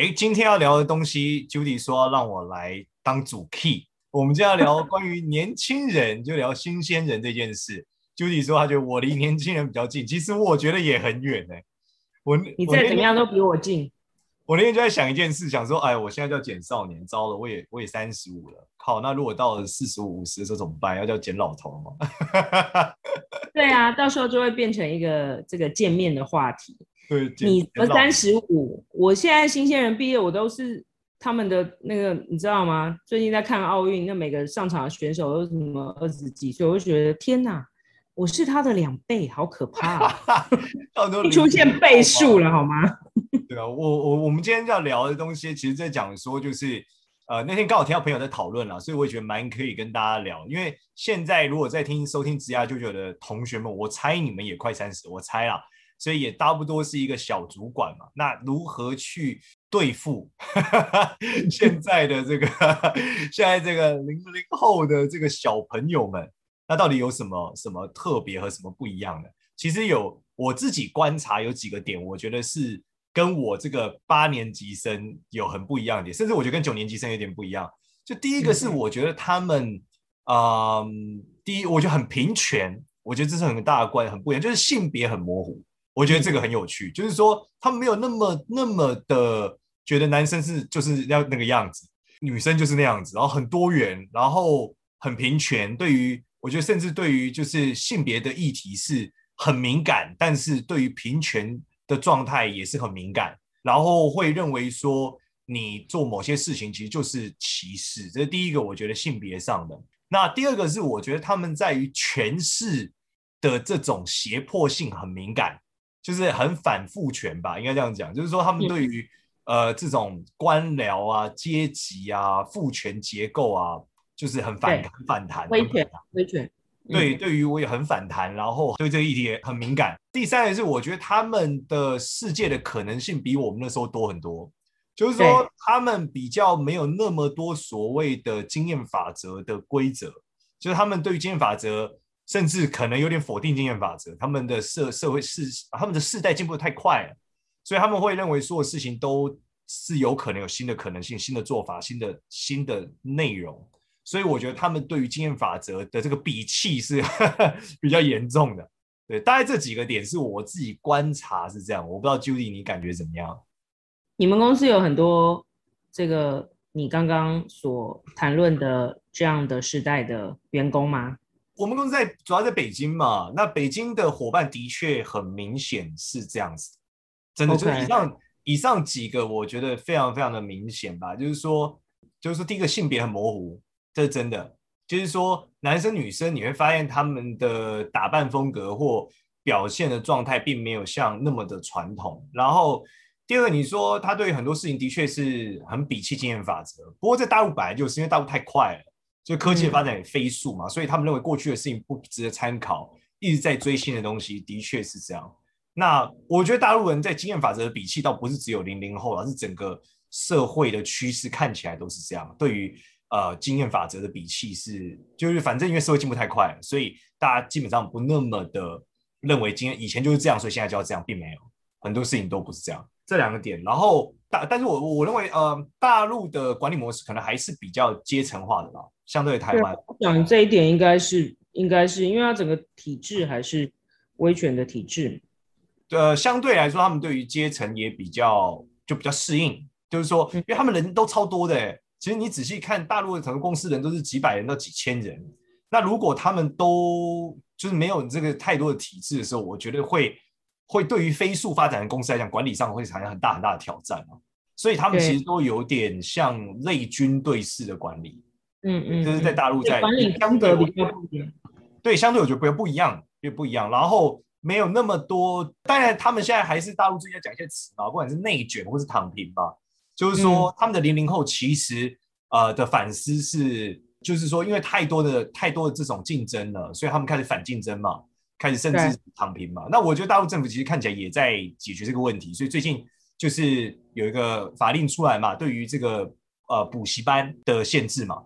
哎，今天要聊的东西，Judy 说要让我来当主 key。我们今天要聊关于年轻人，就聊新鲜人这件事。Judy 说他觉得我离年轻人比较近，其实我觉得也很远呢。我你再怎么样都比我近。我那天就在想一件事，想说，哎，我现在叫简少年，糟了，我也我也三十五了，靠，那如果到了四十五、五十的时候怎么办？要叫简老头吗？对啊，到时候就会变成一个这个见面的话题。对，你三十五，我现在新鲜人毕业，我都是他们的那个，你知道吗？最近在看奥运，那每个上场的选手都是什么二十几岁，我就觉得天哪，我是他的两倍，好可怕啊！出现倍数了好吗？对啊，我我我们今天要聊的东西，其实在讲说就是。呃，那天刚好听到朋友在讨论了，所以我也觉得蛮可以跟大家聊。因为现在如果在听收听职涯九九的同学们，我猜你们也快三十，我猜啦，所以也差不多是一个小主管嘛。那如何去对付 现在的这个现在这个零零后的这个小朋友们？那到底有什么什么特别和什么不一样的？其实有我自己观察有几个点，我觉得是。跟我这个八年级生有很不一样的点，甚至我觉得跟九年级生有点不一样。就第一个是，我觉得他们，嗯、呃，第一，我觉得很平权，我觉得这是很大的关系，很不一样，就是性别很模糊。我觉得这个很有趣，就是说他们没有那么那么的觉得男生是就是要那个样子，女生就是那样子，然后很多元，然后很平权。对于我觉得，甚至对于就是性别的议题是很敏感，但是对于平权。的状态也是很敏感，然后会认为说你做某些事情其实就是歧视，这是第一个，我觉得性别上的。那第二个是我觉得他们在于权势的这种胁迫性很敏感，就是很反父权吧，应该这样讲，就是说他们对于、嗯、呃这种官僚啊、阶级啊、父权结构啊，就是很反很反弹，威权，威权。对，对于我也很反弹，然后对这个议题也很敏感。第三个是，我觉得他们的世界的可能性比我们那时候多很多，就是说他们比较没有那么多所谓的经验法则的规则，就是他们对于经验法则，甚至可能有点否定经验法则。他们的社社会世，他们的世代进步得太快了，所以他们会认为所有事情都是有可能有新的可能性、新的做法、新的新的内容。所以我觉得他们对于经验法则的这个鄙弃是 比较严重的，对，大概这几个点是我自己观察是这样，我不知道 Judy 你感觉怎么样？你们公司有很多这个你刚刚所谈论的这样的世代的员工吗？我们公司在主要在北京嘛，那北京的伙伴的确很明显是这样子，真的就是以上.以上几个我觉得非常非常的明显吧，就是说就是说第一个性别很模糊。这是真的，就是说男生女生你会发现他们的打扮风格或表现的状态并没有像那么的传统。然后第二个，你说他对很多事情的确是很鄙弃经验法则。不过在大陆本来就是因为大陆太快了，就科技的发展也飞速嘛，所以他们认为过去的事情不值得参考，一直在追新的东西，的确是这样。那我觉得大陆人在经验法则的鄙弃倒不是只有零零后，而是整个社会的趋势看起来都是这样。对于呃，经验法则的比气是，就是反正因为社会进步太快了，所以大家基本上不那么的认为经验以前就是这样，所以现在就要这样，并没有很多事情都不是这样。这两个点，然后大，但是我我认为，呃，大陆的管理模式可能还是比较阶层化的吧，相对于台湾。我想这一点应该是应该是因为它整个体制还是威权的体制。呃，相对来说，他们对于阶层也比较就比较适应，就是说，因为他们人都超多的欸。其实你仔细看，大陆的整个公司人都是几百人到几千人。那如果他们都就是没有这个太多的体制的时候，我觉得会会对于飞速发展的公司来讲，管理上会产生很大很大的挑战啊。所以他们其实都有点像类军队式的管理。嗯嗯，就是在大陆在管理相对比较不一样。对，相对我觉得不不一样，也不一样。然后没有那么多，当然他们现在还是大陆最近在讲一些词嘛，不管是内卷或是躺平吧。就是说他们的零零后其实呃的反思是，就是说因为太多的太多的这种竞争了，所以他们开始反竞争嘛，开始甚至躺平嘛。那我觉得大陆政府其实看起来也在解决这个问题，所以最近就是有一个法令出来嘛，对于这个呃补习班的限制嘛。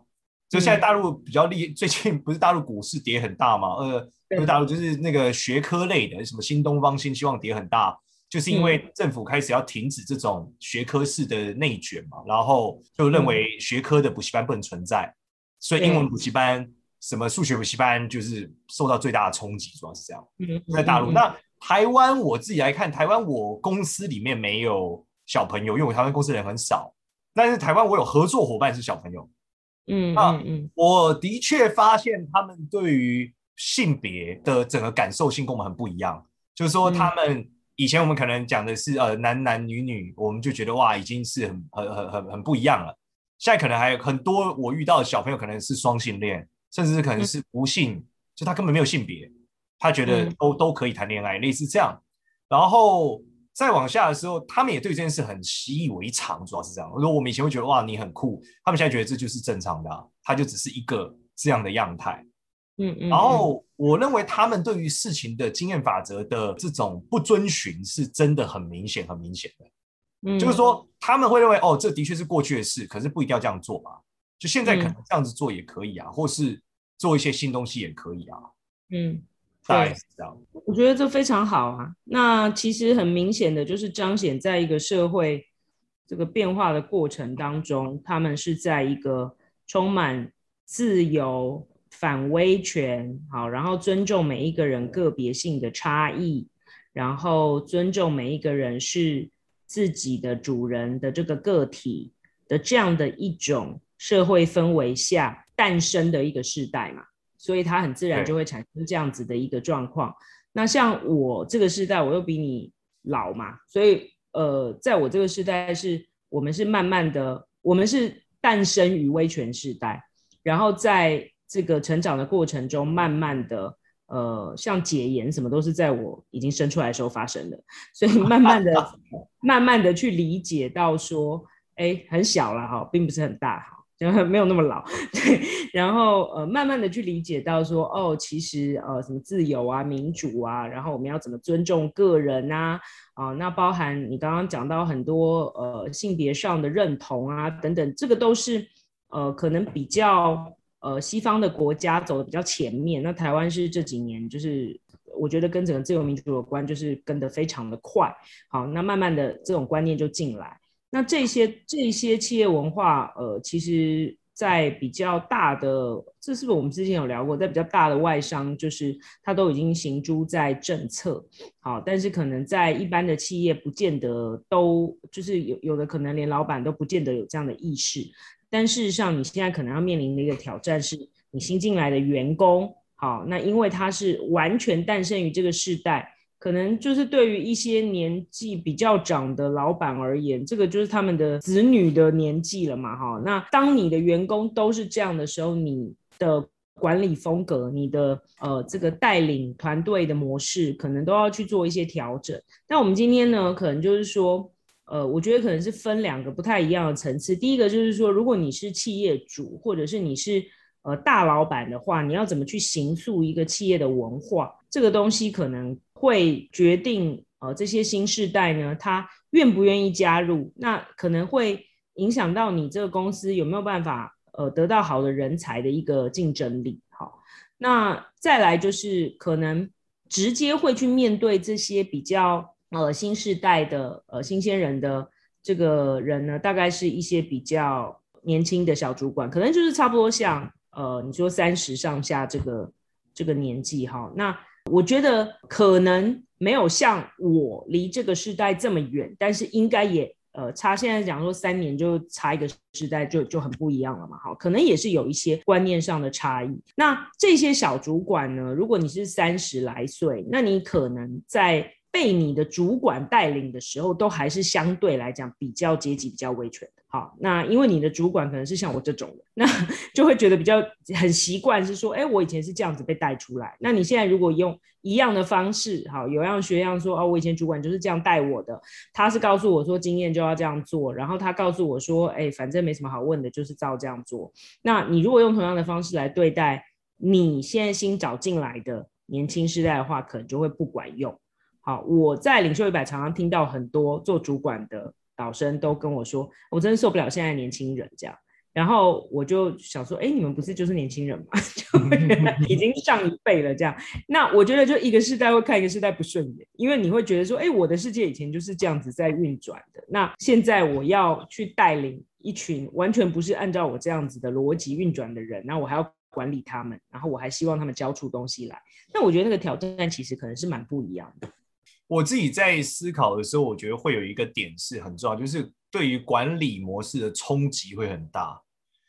就现在大陆比较厉，最近不是大陆股市跌很大嘛？呃，因为大陆就是那个学科类的，什么新东方、新希望跌很大，就是因为政府开始要停止这种学科式的内卷嘛，然后就认为学科的补习班不能存在，所以英文补习班、什么数学补习班就是受到最大的冲击，主要是这样。在大陆，那台湾我自己来看，台湾我公司里面没有小朋友，因为我台湾公司人很少，但是台湾我有合作伙伴是小朋友。嗯，嗯嗯，我的确发现他们对于性别的整个感受性跟我们很不一样。就是说，他们以前我们可能讲的是呃男男女女，我们就觉得哇，已经是很很很很很不一样了。现在可能还有很多我遇到的小朋友可能是双性恋，甚至是可能是无性，嗯、就他根本没有性别，他觉得都、嗯、都可以谈恋爱，类似这样。然后。再往下的时候，他们也对这件事很习以为常，主要是这样。我说我们以前会觉得哇，你很酷，他们现在觉得这就是正常的，啊，他就只是一个这样的样态。嗯嗯。然后我认为他们对于事情的经验法则的这种不遵循，是真的很明显，很明显的。嗯。就是说他们会认为哦，这的确是过去的事，可是不一定要这样做嘛。就现在可能这样子做也可以啊，嗯，或是做一些新东西也可以啊。嗯。对，我觉得这非常好啊。那其实很明显的就是彰显在一个社会这个变化的过程当中，他们是在一个充满自由、反威权，好，然后尊重每一个人个别性的差异，然后尊重每一个人是自己的主人的这个个体的这样的一种社会氛围下诞生的一个世代嘛。所以它很自然就会产生这样子的一个状况。那像我这个世代，我又比你老嘛，所以呃，在我这个世代是，我们是慢慢的，我们是诞生于威权时代，然后在这个成长的过程中，慢慢的呃，像解严什么都是在我已经生出来的时候发生的，所以 慢慢的、慢慢的去理解到说，哎，很小了哈，并不是很大。然后没有那么老，对，然后呃，慢慢的去理解到说，哦，其实呃，什么自由啊、民主啊，然后我们要怎么尊重个人啊，啊、那包含你刚刚讲到很多呃性别上的认同啊等等，这个都是呃可能比较呃西方的国家走的比较前面，那台湾是这几年就是我觉得跟整个自由民主有关，就是跟得非常的快，好，那慢慢的这种观念就进来。那这些这些企业文化，呃，其实，在比较大的，这是不是我们之前有聊过？在比较大的外商，就是它都已经行诸在政策，好，但是可能在一般的企业，不见得都，就是有有的可能连老板都不见得有这样的意识。但事实上，你现在可能要面临的一个挑战是，你新进来的员工，好，那因为他是完全诞生于这个世代。可能就是对于一些年纪比较长的老板而言，这个就是他们的子女的年纪了嘛，哈。那当你的员工都是这样的时候，你的管理风格、你的呃这个带领团队的模式，可能都要去做一些调整。那我们今天呢，可能就是说，呃，我觉得可能是分两个不太一样的层次。第一个就是说，如果你是企业主，或者是你是呃大老板的话，你要怎么去形塑一个企业的文化？这个东西可能。会决定呃这些新世代呢，他愿不愿意加入，那可能会影响到你这个公司有没有办法呃得到好的人才的一个竞争力。好，那再来就是可能直接会去面对这些比较呃新世代的呃新鲜人的这个人呢，大概是一些比较年轻的小主管，可能就是差不多像呃你说三十上下这个这个年纪哈，那。我觉得可能没有像我离这个时代这么远，但是应该也呃差。现在讲说三年就差一个时代就就很不一样了嘛，好，可能也是有一些观念上的差异。那这些小主管呢，如果你是三十来岁，那你可能在被你的主管带领的时候，都还是相对来讲比较阶级比较威权的。好，那因为你的主管可能是像我这种的，那 就会觉得比较很习惯，是说，哎，我以前是这样子被带出来。那你现在如果用一样的方式，好，有样学样说，哦，我以前主管就是这样带我的，他是告诉我说经验就要这样做，然后他告诉我说，哎，反正没什么好问的，就是照这样做。那你如果用同样的方式来对待你现在新找进来的年轻世代的话，可能就会不管用。好，我在领袖一百常常听到很多做主管的。导生都跟我说，我真的受不了现在年轻人这样，然后我就想说，哎，你们不是就是年轻人吗？就已经上一辈了这样。那我觉得就一个世代会看一个世代不顺眼，因为你会觉得说，哎，我的世界以前就是这样子在运转的，那现在我要去带领一群完全不是按照我这样子的逻辑运转的人，那我还要管理他们，然后我还希望他们交出东西来，那我觉得那个挑战其实可能是蛮不一样的。我自己在思考的时候，我觉得会有一个点是很重要，就是对于管理模式的冲击会很大。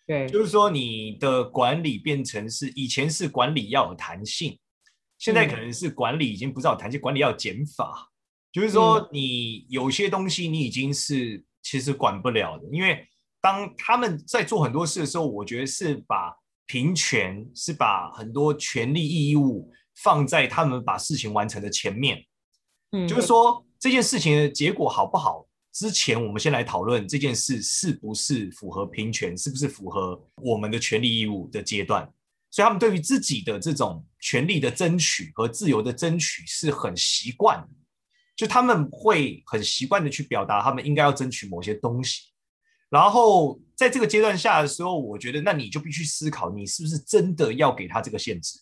对，就是说你的管理变成是以前是管理要有弹性，现在可能是管理已经不是要弹性，管理要减法。就是说你有些东西你已经是其实管不了的，因为当他们在做很多事的时候，我觉得是把平权是把很多权利义务放在他们把事情完成的前面。嗯就是说这件事情的结果好不好？之前我们先来讨论这件事是不是符合平权，是不是符合我们的权利义务的阶段。所以他们对于自己的这种权利的争取和自由的争取是很习惯，就他们会很习惯的去表达他们应该要争取某些东西。然后在这个阶段下的时候，我觉得那你就必须思考，你是不是真的要给他这个限制？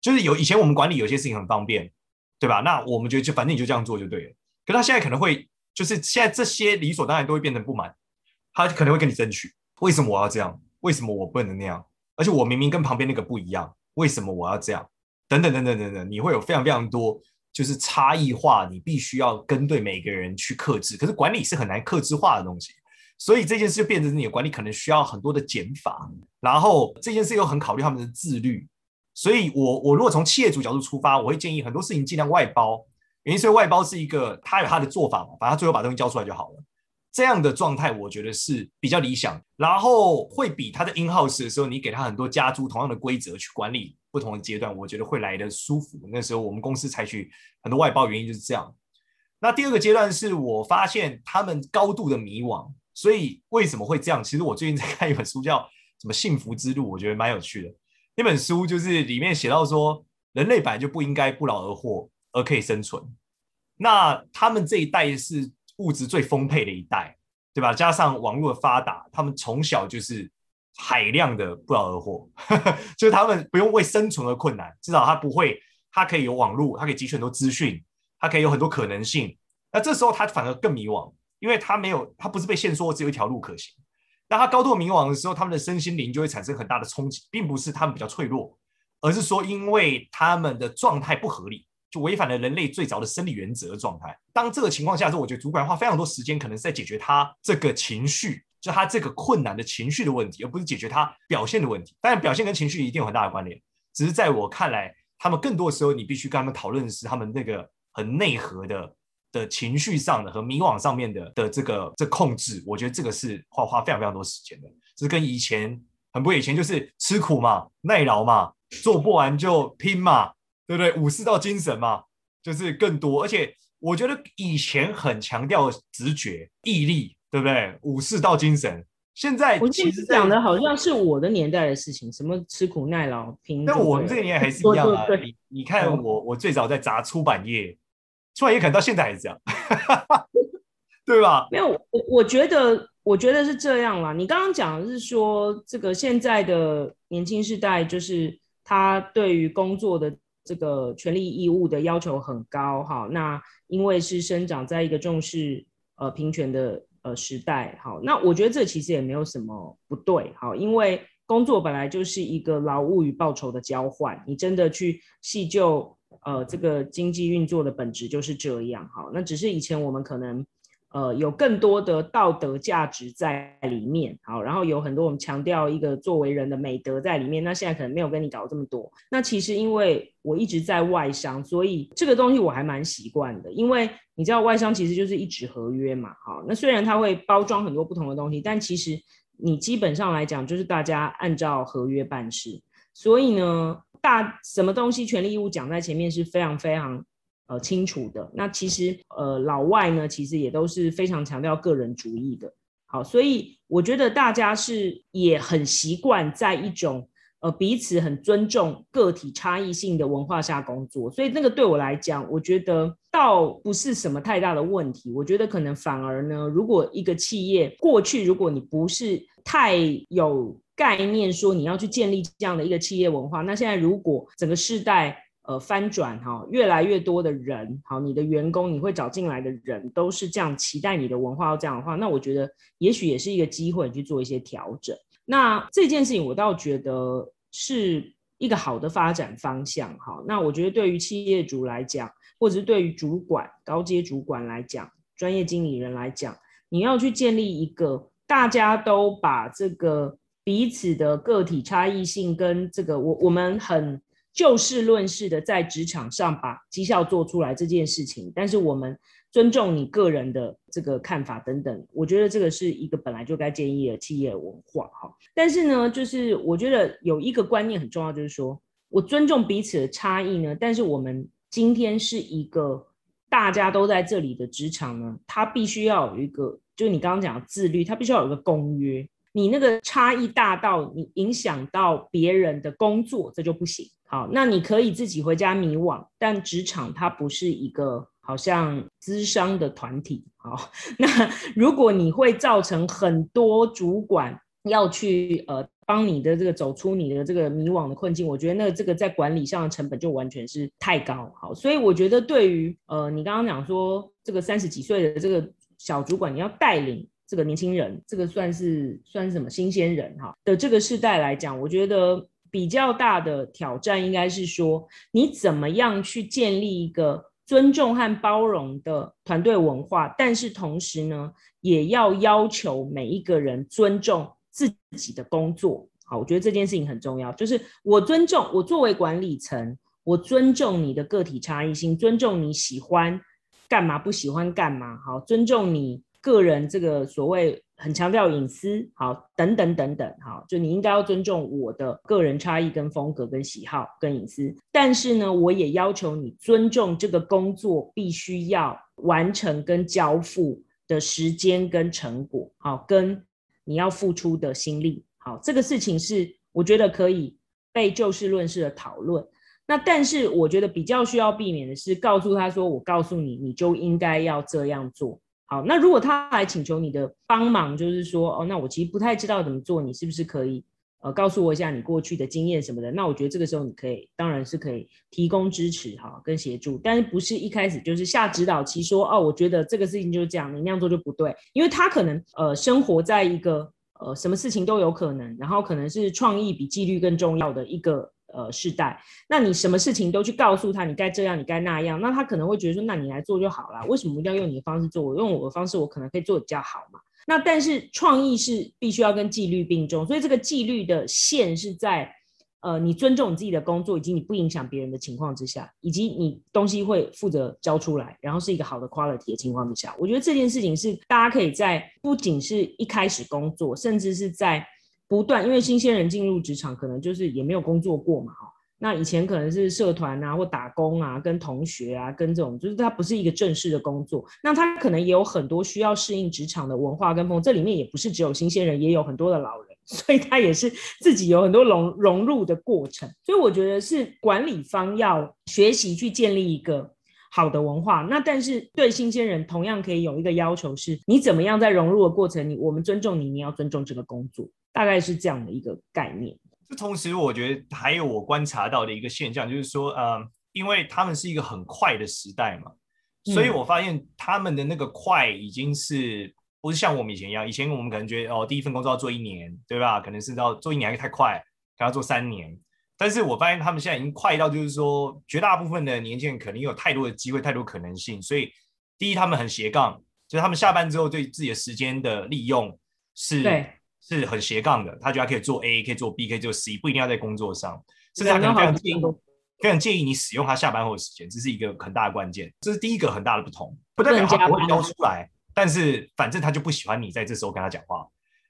就是有以前我们管理有些事情很方便。对吧？那我们觉得就反正你就这样做就对了。可他现在可能会，就是现在这些理所当然都会变成不满，他可能会跟你争取，为什么我要这样？为什么我不能那样？而且我明明跟旁边那个不一样，为什么我要这样？等等等等等等，你会有非常非常多就是差异化，你必须要跟对每个人去克制。可是管理是很难克制化的东西，所以这件事就变成你的管理可能需要很多的减法，然后这件事又很考虑他们的自律。所以我，我如果从企业主角度出发，我会建议很多事情尽量外包。原因是外包是一个他有他的做法嘛，反正他最后把东西交出来就好了。这样的状态，我觉得是比较理想。然后会比他的 in house 的时候，你给他很多家租同样的规则去管理不同的阶段，我觉得会来的舒服。那时候我们公司采取很多外包，原因就是这样。那第二个阶段是我发现他们高度的迷惘，所以为什么会这样？其实我最近在看一本书，叫什么《幸福之路》，我觉得蛮有趣的。那本书就是里面写到说，人类本来就不应该不劳而获而可以生存。那他们这一代是物质最丰沛的一代，对吧？加上网络的发达，他们从小就是海量的不劳而获，就是他们不用为生存而困难，至少他不会，他可以有网络，他可以汲取很多资讯，他可以有很多可能性。那这时候他反而更迷惘，因为他没有，他不是被限缩，只有一条路可行。当他高度迷惘的时候，他们的身心灵就会产生很大的冲击，并不是他们比较脆弱，而是说因为他们的状态不合理，就违反了人类最早的生理原则状态。当这个情况下之后，我觉得主管花非常多时间，可能是在解决他这个情绪，就他这个困难的情绪的问题，而不是解决他表现的问题。当然，表现跟情绪一定有很大的关联，只是在我看来，他们更多的时候，你必须跟他们讨论的是他们那个很内核的。的情绪上的和迷惘上面的的这个这控制，我觉得这个是花花非常非常多时间的。这是跟以前很不以前就是吃苦嘛、耐劳嘛、做不完就拼嘛，对不对？武士道精神嘛，就是更多。而且我觉得以前很强调直觉、毅力，对不对？武士道精神。现在我其实讲的好像是我的年代的事情，什么吃苦耐劳拼。但我们这个年代还是 一样啊。你你看我我最早在砸出版业。出版也可能到现在还是这样，对吧？没有，我我觉得，我觉得是这样啦。你刚刚讲的是说，这个现在的年轻世代，就是他对于工作的这个权利义务的要求很高，哈。那因为是生长在一个重视呃平权的呃时代，好，那我觉得这其实也没有什么不对，好，因为工作本来就是一个劳务与报酬的交换，你真的去细究。呃，这个经济运作的本质就是这样，好，那只是以前我们可能呃，有更多的道德价值在里面，好，然后有很多我们强调一个作为人的美德在里面。那现在可能没有跟你搞这么多。那其实因为我一直在外商，所以这个东西我还蛮习惯的。因为你知道外商其实就是一纸合约嘛，好，那虽然它会包装很多不同的东西，但其实你基本上来讲就是大家按照合约办事。所以呢，大什么东西权利义务讲在前面是非常非常。呃，清楚的。那其实，呃，老外呢，其实也都是非常强调个人主义的。好，所以我觉得大家是也很习惯在一种呃彼此很尊重个体差异性的文化下工作。所以那个对我来讲，我觉得倒不是什么太大的问题。我觉得可能反而呢，如果一个企业过去，如果你不是太有概念说你要去建立这样的一个企业文化，那现在如果整个世代。呃，翻转哈，越来越多的人，好，你的员工，你会找进来的人都是这样期待你的文化要这样的话，那我觉得也许也是一个机会去做一些调整。那这件事情我倒觉得是一个好的发展方向哈。那我觉得对于企业主来讲，或者是对于主管、高阶主管来讲、专业经理人来讲，你要去建立一个大家都把这个彼此的个体差异性跟这个我我们很。就事论事的在职场上把绩效做出来这件事情，但是我们尊重你个人的这个看法等等，我觉得这个是一个本来就该建议的企业文化哈。但是呢，就是我觉得有一个观念很重要，就是说我尊重彼此的差异呢，但是我们今天是一个大家都在这里的职场呢，它必须要有一个，就是你刚刚讲的自律，它必须要有一个公约。你那个差异大到你影响到别人的工作，这就不行。好，那你可以自己回家迷惘，但职场它不是一个好像咨商的团体。好，那如果你会造成很多主管要去呃帮你的这个走出你的这个迷惘的困境，我觉得那这个在管理上的成本就完全是太高。好，所以我觉得对于呃你刚刚讲说这个三十几岁的这个小主管，你要带领这个年轻人，这个算是算是什么新鲜人哈的这个时代来讲，我觉得。比较大的挑战应该是说，你怎么样去建立一个尊重和包容的团队文化，但是同时呢，也要要求每一个人尊重自己的工作。好，我觉得这件事情很重要，就是我尊重我作为管理层，我尊重你的个体差异性，尊重你喜欢干嘛，不喜欢干嘛，好，尊重你个人这个所谓。很强调隐私，好，等等等等，好，就你应该要尊重我的个人差异、跟风格、跟喜好、跟隐私。但是呢，我也要求你尊重这个工作必须要完成跟交付的时间跟成果，好，跟你要付出的心力，好，这个事情是我觉得可以被就事论事的讨论。那但是我觉得比较需要避免的是，告诉他说，我告诉你，你就应该要这样做。好，那如果他来请求你的帮忙，就是说，哦，那我其实不太知道怎么做，你是不是可以，呃，告诉我一下你过去的经验什么的？那我觉得这个时候你可以，当然是可以提供支持哈，跟协助，但是不是一开始就是下指导棋说，哦，我觉得这个事情就是这样，你那样做就不对，因为他可能呃生活在一个呃什么事情都有可能，然后可能是创意比纪律更重要的一个。呃，世代，那你什么事情都去告诉他，你该这样，你该那样，那他可能会觉得说，那你来做就好了，为什么一定要用你的方式做？我用我的方式，我可能可以做得比较好嘛。那但是创意是必须要跟纪律并重，所以这个纪律的线是在，呃，你尊重你自己的工作，以及你不影响别人的情况之下，以及你东西会负责交出来，然后是一个好的 quality 的情况之下，我觉得这件事情是大家可以在不仅是一开始工作，甚至是在。不断，因为新鲜人进入职场，可能就是也没有工作过嘛，哈。那以前可能是社团啊，或打工啊，跟同学啊，跟这种，就是他不是一个正式的工作。那他可能也有很多需要适应职场的文化跟风，这里面也不是只有新鲜人，也有很多的老人，所以他也是自己有很多融融入的过程。所以我觉得是管理方要学习去建立一个好的文化。那但是对新鲜人同样可以有一个要求是，你怎么样在融入的过程里，我们尊重你，你要尊重这个工作。大概是这样的一个概念。就同时，我觉得还有我观察到的一个现象，就是说，呃，因为他们是一个很快的时代嘛，所以我发现他们的那个快已经是不是像我们以前一样？以前我们可能觉得，哦，第一份工作要做一年，对吧？可能是要做一年还太快，可能要做三年。但是我发现他们现在已经快到，就是说，绝大部分的年轻人可能有太多的机会，太多可能性。所以，第一，他们很斜杠。就是他们下班之后对自己的时间的利用是对是很斜杠的，他觉得他可以做 A，可以做 B，可以做 C，不一定要在工作上，甚至他可能非常建议非常建议你使用他下班后的时间，这是一个很大的关键，这是第一个很大的不同，不代表他不会标出来，但是反正他就不喜欢你在这时候跟他讲话。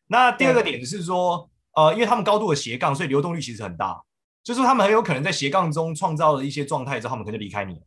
那第二个点是说，呃，因为他们高度的斜杠，所以流动率其实很大，就是他们很有可能在斜杠中创造了一些状态之后，他们可能就离开你。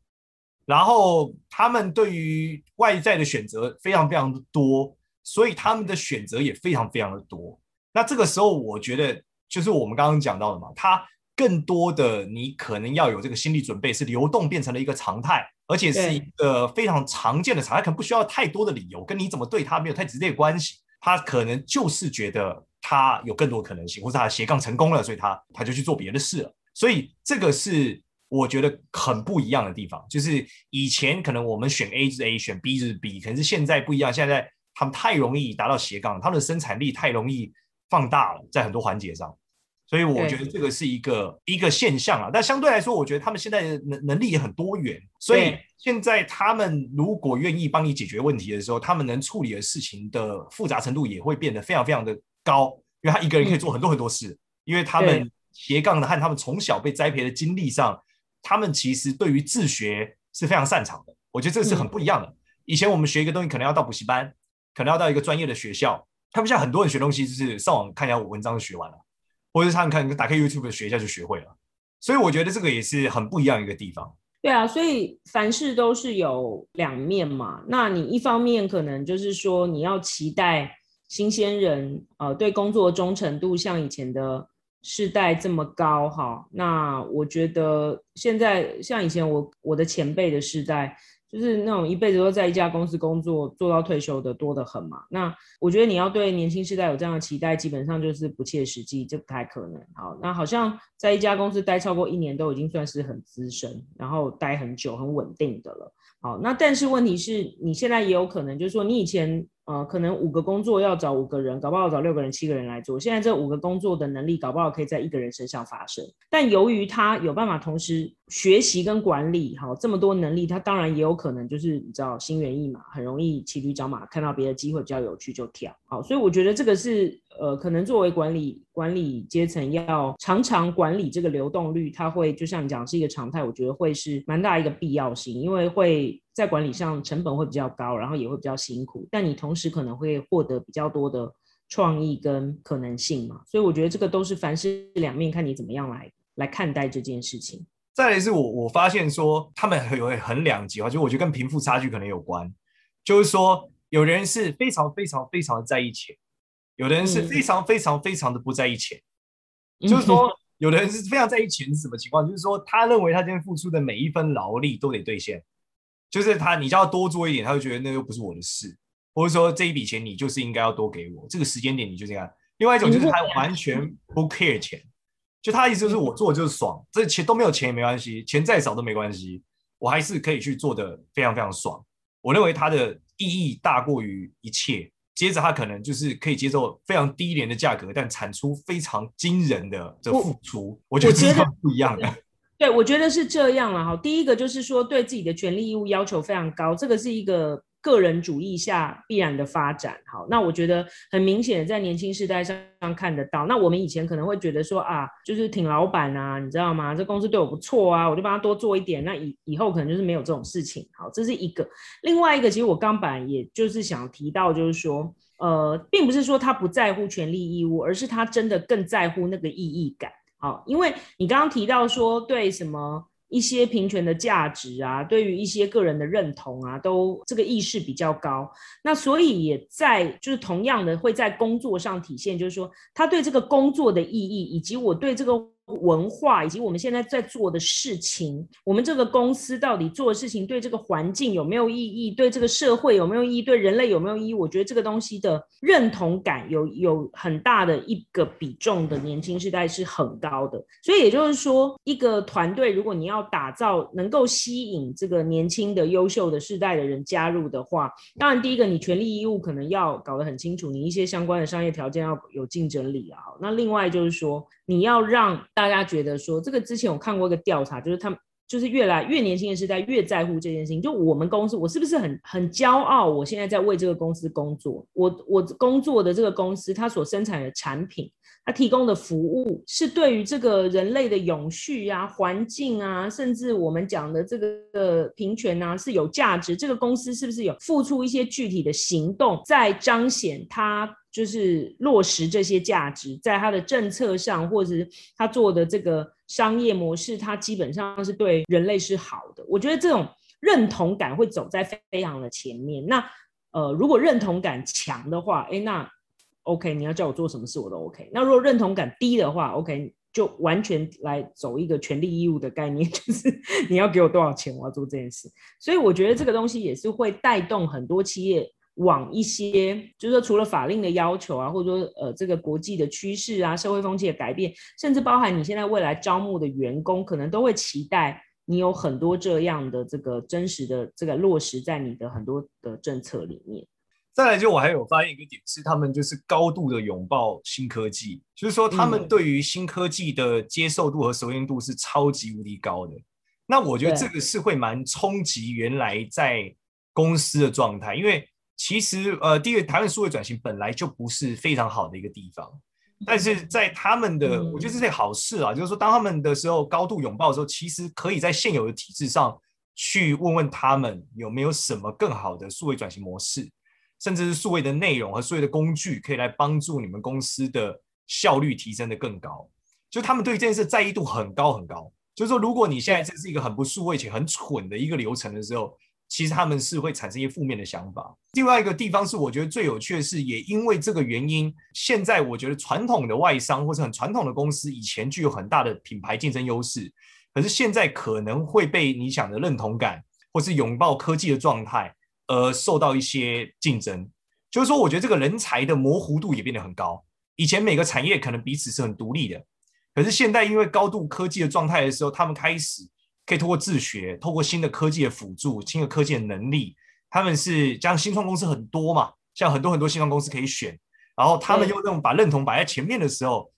然后他们对于外在的选择非常非常的多，所以他们的选择也非常非常的多。那这个时候，我觉得就是我们刚刚讲到的嘛，他更多的你可能要有这个心理准备，是流动变成了一个常态，而且是一个非常常见的常态，可能不需要太多的理由，跟你怎么对他没有太直接的关系。他可能就是觉得他有更多可能性，或者他斜杠成功了，所以他他就去做别的事了。所以这个是。我觉得很不一样的地方，就是以前可能我们选 A 就是 A，选 B 就是 B，可能是现在不一样。现在他们太容易达到斜杠，他们的生产力太容易放大了，在很多环节上，所以我觉得这个是一个一个现象啊。但相对来说，我觉得他们现在的能能力也很多元，所以现在他们如果愿意帮你解决问题的时候，他们能处理的事情的复杂程度也会变得非常非常的高，因为他一个人可以做很多很多事，因为他们斜杠的和他们从小被栽培的经历上。他们其实对于自学是非常擅长的，我觉得这个是很不一样的。嗯、以前我们学一个东西，可能要到补习班，可能要到一个专业的学校。他们现在很多人学东西，就是上网看一下文章就学完了，或者是他们看打开 YouTube 学一下就学会了。所以我觉得这个也是很不一样一个地方。对啊，所以凡事都是有两面嘛。那你一方面可能就是说你要期待新鲜人呃对工作的忠诚度像以前的。世代这么高哈，那我觉得现在像以前我我的前辈的世代，就是那种一辈子都在一家公司工作做到退休的多得很嘛。那我觉得你要对年轻世代有这样的期待，基本上就是不切实际，这不太可能。好，那好像在一家公司待超过一年都已经算是很资深，然后待很久很稳定的了。好，那但是问题是你现在也有可能就是说你以前。呃，可能五个工作要找五个人，搞不好找六个人、七个人来做。现在这五个工作的能力，搞不好可以在一个人身上发生。但由于他有办法同时学习跟管理，好，这么多能力，他当然也有可能就是你知道心猿意马，很容易骑驴找马，看到别的机会比较有趣就跳。好，所以我觉得这个是呃，可能作为管理管理阶层要常常管理这个流动率，它会就像你讲是一个常态，我觉得会是蛮大一个必要性，因为会。在管理上成本会比较高，然后也会比较辛苦，但你同时可能会获得比较多的创意跟可能性嘛，所以我觉得这个都是凡事两面，看你怎么样来来看待这件事情。再来是我我发现说他们有很两极化，就我觉得跟贫富差距可能有关，就是说有人是非常非常非常在意钱，有的人是非常非常非常的不在意钱，嗯、就是说有的人是非常在意钱是什么情况？就是说他认为他今天付出的每一分劳力都得兑现。就是他，你叫他多做一点，他就觉得那又不是我的事，或者说这一笔钱你就是应该要多给我，这个时间点你就这样。另外一种就是他完全不 care 钱，就他的意思就是我做就是爽，这钱都没有钱也没关系，钱再少都没关系，我还是可以去做的非常非常爽。我认为它的意义大过于一切。接着他可能就是可以接受非常低廉的价格，但产出非常惊人的的付出，我，我觉得这是不一样的。对，我觉得是这样了哈。第一个就是说，对自己的权利义务要求非常高，这个是一个个人主义下必然的发展。好，那我觉得很明显的在年轻世代上看得到。那我们以前可能会觉得说啊，就是挺老板啊，你知道吗？这公司对我不错啊，我就帮他多做一点。那以以后可能就是没有这种事情。好，这是一个。另外一个，其实我刚本来也就是想提到，就是说，呃，并不是说他不在乎权利义务，而是他真的更在乎那个意义感。好，因为你刚刚提到说，对什么一些平权的价值啊，对于一些个人的认同啊，都这个意识比较高，那所以也在就是同样的会在工作上体现，就是说他对这个工作的意义，以及我对这个。文化以及我们现在在做的事情，我们这个公司到底做的事情对这个环境有没有意义？对这个社会有没有意义？对人类有没有意义？我觉得这个东西的认同感有有很大的一个比重的年轻世代是很高的。所以也就是说，一个团队如果你要打造能够吸引这个年轻的优秀的世代的人加入的话，当然第一个你权利义务可能要搞得很清楚，你一些相关的商业条件要有竞争力啊。那另外就是说。你要让大家觉得说，这个之前我看过一个调查，就是他们就是越来越年轻的时代越在乎这件事情。就我们公司，我是不是很很骄傲？我现在在为这个公司工作，我我工作的这个公司，它所生产的产品，它提供的服务，是对于这个人类的永续啊、环境啊，甚至我们讲的这个平权啊，是有价值。这个公司是不是有付出一些具体的行动，在彰显它？就是落实这些价值，在他的政策上，或者是他做的这个商业模式，他基本上是对人类是好的。我觉得这种认同感会走在非常的前面。那呃，如果认同感强的话，诶，那 OK，你要叫我做什么事我都 OK。那如果认同感低的话，OK，就完全来走一个权利义务的概念，就是你要给我多少钱，我要做这件事。所以我觉得这个东西也是会带动很多企业。往一些，就是说，除了法令的要求啊，或者说，呃，这个国际的趋势啊，社会风气的改变，甚至包含你现在未来招募的员工，可能都会期待你有很多这样的这个真实的这个落实在你的很多的政策里面。再来，就我还有发现一个点是，他们就是高度的拥抱新科技，就是说，他们对于新科技的接受度和熟练度是超级无敌高的。那我觉得这个是会蛮冲击原来在公司的状态，因为。其实，呃，第一个，台湾数位转型本来就不是非常好的一个地方，但是在他们的，我觉得这是好事啊，就是说，当他们的时候高度拥抱的时候，其实可以在现有的体制上去问问他们有没有什么更好的数位转型模式，甚至是数位的内容和数位的工具，可以来帮助你们公司的效率提升的更高。就他们对这件事在意度很高很高。就是说，如果你现在这是一个很不数位且很蠢的一个流程的时候。其实他们是会产生一些负面的想法。另外一个地方是，我觉得最有趣的是，也因为这个原因，现在我觉得传统的外商或者很传统的公司，以前具有很大的品牌竞争优势，可是现在可能会被你想的认同感或是拥抱科技的状态而受到一些竞争。就是说，我觉得这个人才的模糊度也变得很高。以前每个产业可能彼此是很独立的，可是现在因为高度科技的状态的时候，他们开始。可以通过自学，透过新的科技的辅助，新的科技的能力，他们是加上。新创公司很多嘛，像很多很多新创公司可以选，然后他们又那种把认同摆在前面的时候，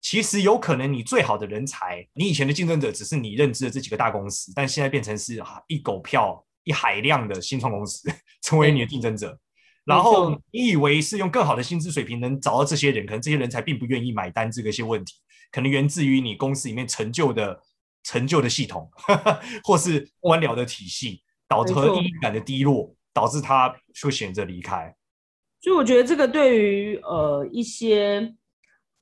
其实有可能你最好的人才，你以前的竞争者只是你认知的这几个大公司，但现在变成是一狗票一海量的新创公司 成为你的竞争者，然后你以为是用更好的薪资水平能找到这些人，可能这些人才并不愿意买单这个些问题，可能源自于你公司里面成就的。陈旧的系统，或是官僚的体系，导致和意义感的低落，导致他会选择离开。所以我觉得这个对于呃一些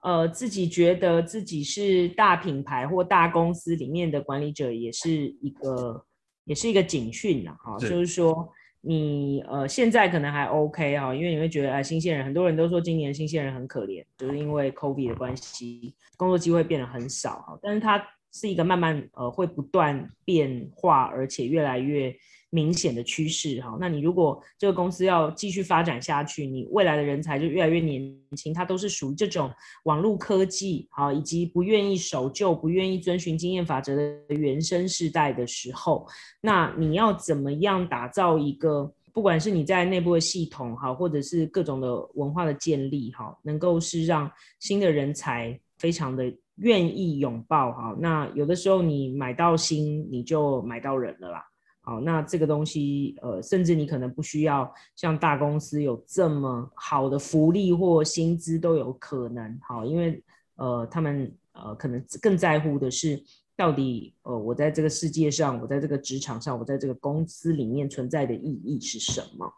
呃自己觉得自己是大品牌或大公司里面的管理者，也是一个也是一个警讯呐。哈，就是说你呃现在可能还 OK 哈，因为你会觉得哎新鲜人，很多人都说今年新鲜人很可怜，就是因为 COVID 的关系，工作机会变得很少哈，但是他。是一个慢慢呃会不断变化，而且越来越明显的趋势哈。那你如果这个公司要继续发展下去，你未来的人才就越来越年轻，他都是属于这种网络科技好，以及不愿意守旧、不愿意遵循经验法则的原生世代的时候，那你要怎么样打造一个，不管是你在内部的系统哈，或者是各种的文化的建立哈，能够是让新的人才非常的。愿意拥抱哈，那有的时候你买到心，你就买到人了啦。好，那这个东西，呃，甚至你可能不需要像大公司有这么好的福利或薪资都有可能。好，因为呃，他们呃可能更在乎的是，到底呃我在这个世界上，我在这个职场上，我在这个公司里面存在的意义是什么？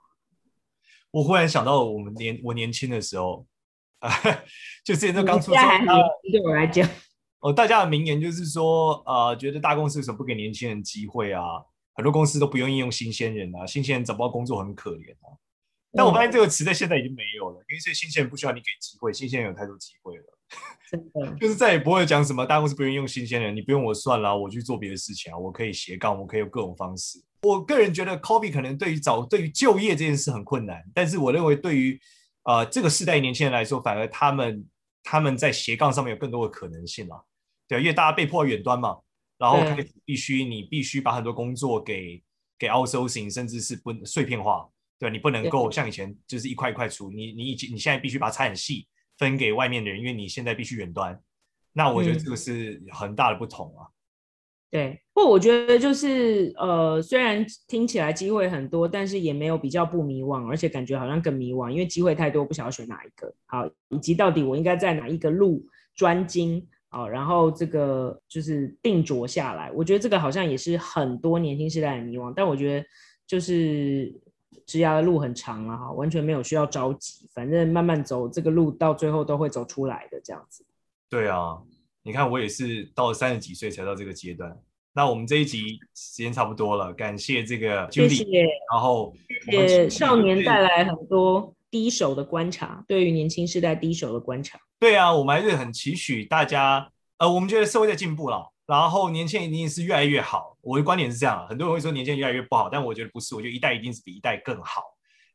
我忽然想到，我们年我年轻的时候。啊，就之前都刚出生，对我来讲，哦，大家的名言就是说，呃，觉得大公司为什么不给年轻人机会啊？很多公司都不愿意用新鲜人啊，新鲜人找不到工作很可怜啊。但我发现这个词在现在已经没有了，因为新鲜人不需要你给机会，新鲜人有太多机会了，真的，就是再也不会讲什么大公司不愿意用新鲜人，你不用我算了，我去做别的事情啊，我可以斜杠，我可以有各种方式。我个人觉得 c o b e 可能对于找对于就业这件事很困难，但是我认为对于呃，这个世代年轻人来说，反而他们他们在斜杠上面有更多的可能性了，对，因为大家被迫远端嘛，然后必须你必须把很多工作给给 outsourcing，甚至是不碎片化，对，你不能够像以前就是一块一块出，你你以前你现在必须把它拆很细，分给外面的人，因为你现在必须远端，那我觉得这个是很大的不同啊。对，不过我觉得就是呃，虽然听起来机会很多，但是也没有比较不迷惘，而且感觉好像更迷惘，因为机会太多，不晓得选哪一个好，以及到底我应该在哪一个路专精啊，然后这个就是定着下来。我觉得这个好像也是很多年轻世代的迷惘，但我觉得就是职涯的路很长啊，哈，完全没有需要着急，反正慢慢走，这个路到最后都会走出来的这样子。对啊。你看，我也是到了三十几岁才到这个阶段。那我们这一集时间差不多了，感谢这个 Judy，谢谢。然后谢谢少年带来很多第一手的观察，对于年轻世代第一手的观察。对啊，我们还是很期许大家。呃，我们觉得社会在进步了，然后年轻人一定是越来越好。我的观点是这样，很多人会说年轻人越来越不好，但我觉得不是，我觉得一代一定是比一代更好。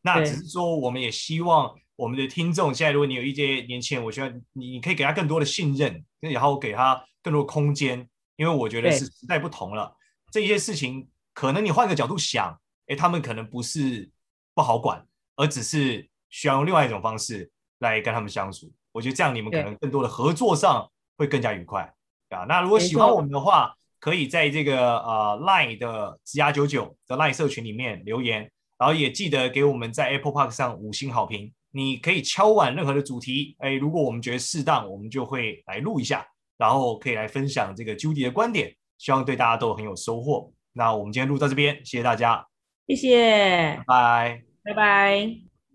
那只是说，我们也希望。我们的听众，现在如果你有一些年轻人，我希望你你可以给他更多的信任，然后给他更多的空间，因为我觉得是时代不同了，这些事情可能你换个角度想，哎，他们可能不是不好管，而只是需要用另外一种方式来跟他们相处。我觉得这样你们可能更多的合作上会更加愉快啊。那如果喜欢我们的话，可以在这个呃 Line 的职涯九九的 Line 社群里面留言，然后也记得给我们在 Apple Park 上五星好评。你可以敲完任何的主题，哎，如果我们觉得适当，我们就会来录一下，然后可以来分享这个 Judy 的观点，希望对大家都很有收获。那我们今天录到这边，谢谢大家，谢谢，拜拜，拜拜。